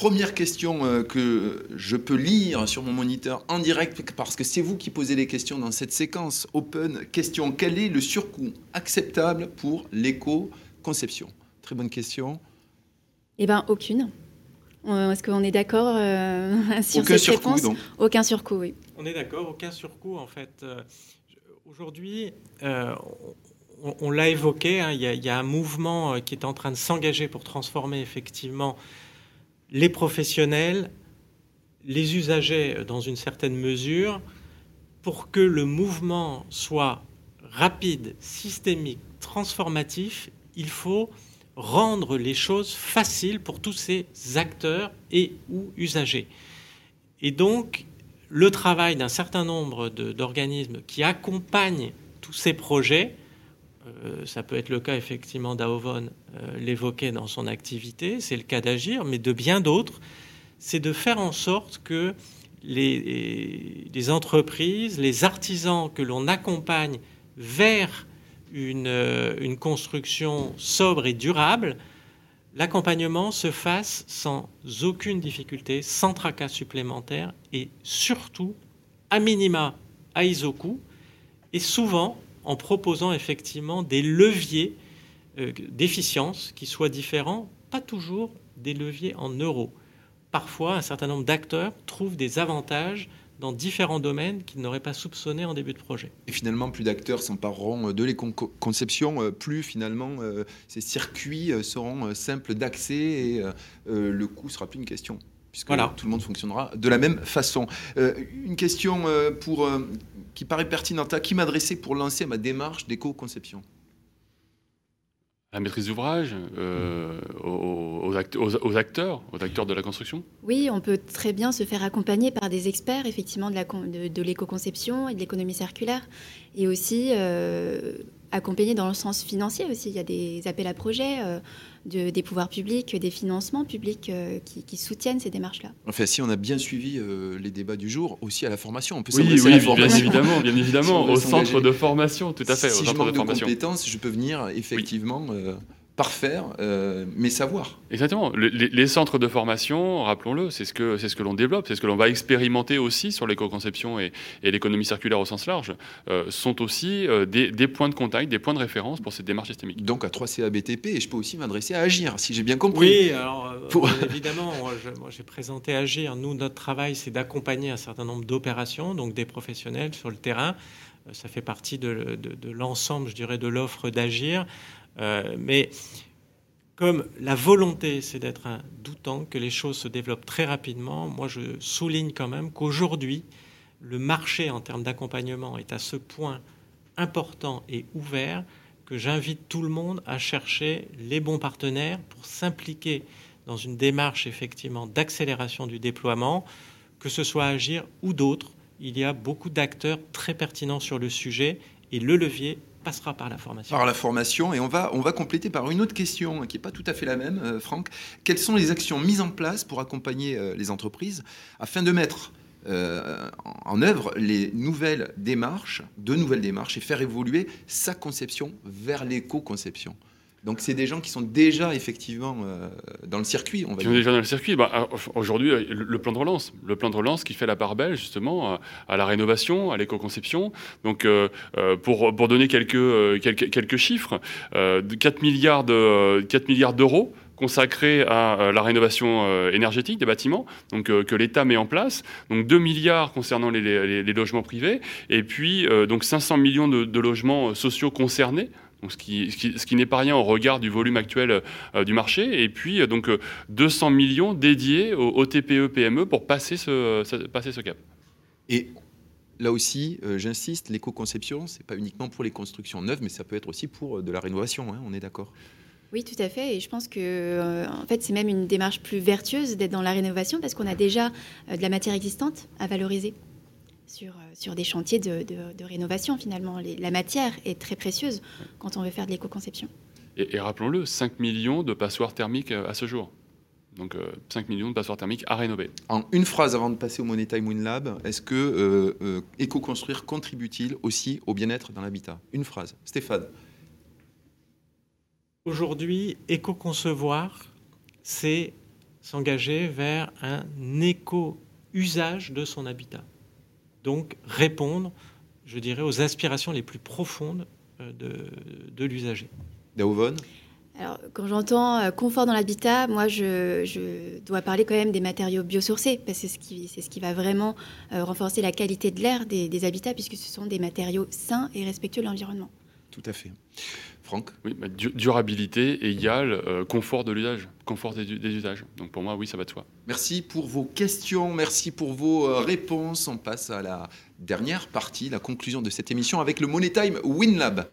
Première question euh, que je peux lire sur mon moniteur en direct parce que c'est vous qui posez les questions dans cette séquence open. Question quel est le surcoût acceptable pour l'éco-conception? Très bonne question. Eh bien, aucune. Euh, est-ce qu'on est d'accord euh, sur Aucun cette surcoût, réponse? donc. Aucun surcoût, oui. On est d'accord, aucun surcoût en fait. Euh, Aujourd'hui, euh, on, on l'a évoqué, hein, il y, a- il y a un mouvement qui est en train de s'engager pour transformer effectivement les professionnels, les usagers dans une certaine mesure, pour que le mouvement soit rapide, systémique, transformatif, il faut rendre les choses faciles pour tous ces acteurs et ou usagers. Et donc, le travail d'un certain nombre d'organismes qui accompagnent tous ces projets, ça peut être le cas effectivement d'Aovon euh, l'évoquait dans son activité, c'est le cas d'Agir, mais de bien d'autres, c'est de faire en sorte que les, entreprises, les artisans que l'on accompagne vers une, euh, une construction sobre et durable, l'accompagnement se fasse sans aucune difficulté, sans tracas supplémentaires et surtout, à minima, à isocoût, et souvent en proposant effectivement des leviers euh, d'efficience qui soient différents, pas toujours des leviers en euros. Parfois, un certain nombre d'acteurs trouvent des avantages dans différents domaines qu'ils n'auraient pas soupçonnés en début de projet. Et finalement, plus d'acteurs s'empareront euh, de l'éco-conception, euh, plus finalement ces circuits seront simples d'accès et le coût sera plus une question. Puisque Voilà. tout le monde fonctionnera de la même façon. Euh, une question euh, pour, euh, qui paraît pertinente. À qui m'adresser pour lancer ma démarche d'éco-conception? La maîtrise d'ouvrage, euh, aux, aux act- aux- aux acteurs, aux acteurs de la construction? Oui, on peut très bien se faire accompagner par des experts, effectivement, de l'éco-conception et de l'économie circulaire. Et aussi euh, accompagner dans le sens financier aussi. Il y a des appels à projets euh, de- des pouvoirs publics, des financements publics euh, qui, qui soutiennent ces démarches-là. Enfin, si on a bien suivi euh, les débats du jour, aussi à la formation, on peut Oui, oui, à la bien formation. évidemment, bien évidemment, au centre de formation, tout à fait, Si au je centre manque de de formation. compétences, je peux venir effectivement euh, parfaire euh, mes savoirs. Exactement. Le- les, les centres de formation, rappelons-le, c'est ce que c'est ce que l'on développe, c'est ce que l'on va expérimenter aussi sur l'éco-conception et, et l'économie circulaire au sens large, euh, sont aussi euh, des, des points de contact, des points de référence pour cette démarche systémique. Donc à 3CA BTP, et je peux aussi m'adresser à Agir, si j'ai bien compris. Oui, alors euh, Pour- évidemment, j'ai présenté Agir. Nous, notre travail, c'est d'accompagner un certain nombre d'opérations, donc des professionnels sur le terrain. Ça fait partie de, de- de l'ensemble, je dirais, de l'offre d'Agir. Euh, mais comme la volonté, c'est d'être un doutant, que les choses se développent très rapidement, moi, je souligne quand même qu'aujourd'hui, le marché en termes d'accompagnement est à ce point important et ouvert que j'invite tout le monde à chercher les bons partenaires pour s'impliquer dans une démarche effectivement d'accélération du déploiement, que ce soit Agir ou d'autres. Il y a beaucoup d'acteurs très pertinents sur le sujet et le levier passera par la formation. Par la formation, et on va, on va compléter par une autre question qui n'est pas tout à fait la même, euh, Franck. Quelles sont les actions mises en place pour accompagner euh, les entreprises afin de mettre euh, en œuvre les nouvelles démarches, de nouvelles démarches, et faire évoluer sa conception vers l'éco-conception? Donc c'est des gens qui sont déjà effectivement euh, dans le circuit, on va Qui sont déjà dans le circuit. Bah, alors, aujourd'hui, euh, le le plan de relance, le plan de relance qui fait la part belle justement à, à la rénovation, à l'éco-conception. Donc, euh, euh, pour, pour donner quelques, euh, quelques, quelques chiffres, euh, de 4 milliards de 4 milliards d'euros consacrés à euh, la rénovation euh, énergétique des bâtiments, donc euh, que l'État met en place, donc 2 milliards concernant les, les- les logements privés, et puis euh, donc 500 millions de, de logements euh, sociaux concernés. Donc, ce qui, ce qui, ce qui n'est pas rien au regard du volume actuel euh, du marché. Et puis, euh, donc, euh, 200 millions dédiés aux, aux TPE, PME pour passer ce, ce- passer ce cap. Et là aussi, euh, j'insiste, l'éco-conception, c'est pas uniquement pour les constructions neuves, mais ça peut être aussi pour euh, de la rénovation, hein, on est d'accord? Oui, tout à fait. Et je pense que, euh, en fait, c'est même une démarche plus vertueuse d'être dans la rénovation parce qu'on a déjà euh, de la matière existante à valoriser sur, euh, sur des chantiers de, de- de rénovation, finalement. Les- la matière est très précieuse quand on veut faire de l'éco-conception. Et, et rappelons-le, 5 millions de passoires thermiques euh, à ce jour. Donc, euh, 5 millions de passoires thermiques à rénover. En une phrase avant de passer au Money Time Win Lab, est-ce que euh, euh, éco-construire contribue-t-il aussi au bien-être dans l'habitat? Une phrase. Stéphane. Aujourd'hui, éco-concevoir, c'est s'engager vers un éco-usage de son habitat. Donc répondre, je dirais, aux aspirations les plus profondes euh, de, de l'usager. Daouvon alors, quand j'entends euh, confort dans l'habitat, moi, je, dois parler quand même des matériaux biosourcés, parce que c'est ce qui, c'est ce qui va vraiment euh, renforcer la qualité de l'air des, habitats, puisque ce sont des matériaux sains et respectueux de l'environnement. Tout à fait. Franck Oui, durabilité égale confort de l'usage, confort des, des, usages. Donc pour moi, oui, ça va de soi. Merci pour vos questions, merci pour vos réponses. On passe à la dernière partie, la conclusion de cette émission avec le Money Time WinLab.